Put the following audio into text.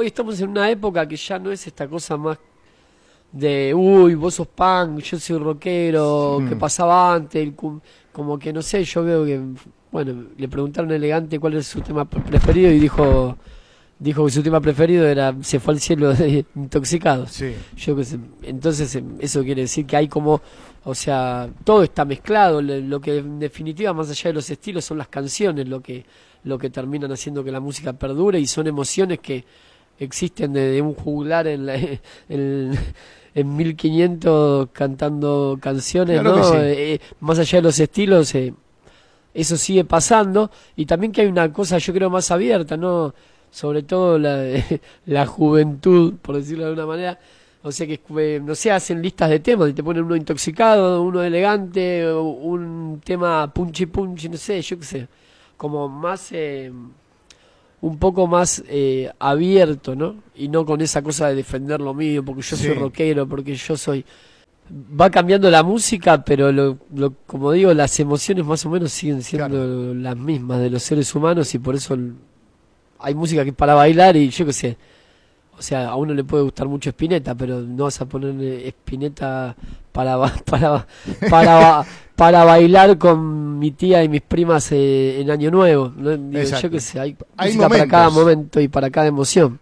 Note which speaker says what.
Speaker 1: hoy estamos en una época que ya no es esta cosa más de, uy, vos sos punk, yo soy rockero, que pasaba antes, el como que no sé, yo veo que, bueno, le preguntaron Elegante cuál es su tema preferido y dijo dijo que su tema preferido era Se fue al cielo de intoxicado.
Speaker 2: Sí.
Speaker 1: Yo que sé, entonces eso quiere decir que hay como, o sea, todo está mezclado, lo que en definitiva más allá de los estilos son las canciones lo que lo que terminan haciendo que la música perdure y son emociones que existen de, un juglar en, la, en, en 1500 cantando canciones, ¿no? Eh, eh, más allá de los estilos, eh, eso sigue pasando y también que hay una cosa yo creo más abierta, ¿no? Sobre todo la, la juventud, por decirlo de alguna manera. O sea que, no sé, hacen listas de temas y te ponen uno intoxicado, uno elegante, un tema punchy punchy, no sé, yo qué sé. Como más un poco más eh, abierto, ¿no? Y no con esa cosa de defender lo mío, porque yo soy rockero, porque yo soy... Va cambiando la música, pero lo, como digo, las emociones más o menos siguen siendo las mismas de los seres humanos y por eso hay música que es para bailar y yo qué sé. O sea, a uno le puede gustar mucho Spinetta, pero no vas a poner Spinetta para, para, para, para bailar con mi tía y mis primas eh, en Año Nuevo. ¿no? Digo, yo qué sé, hay, música para cada momento y para cada emoción.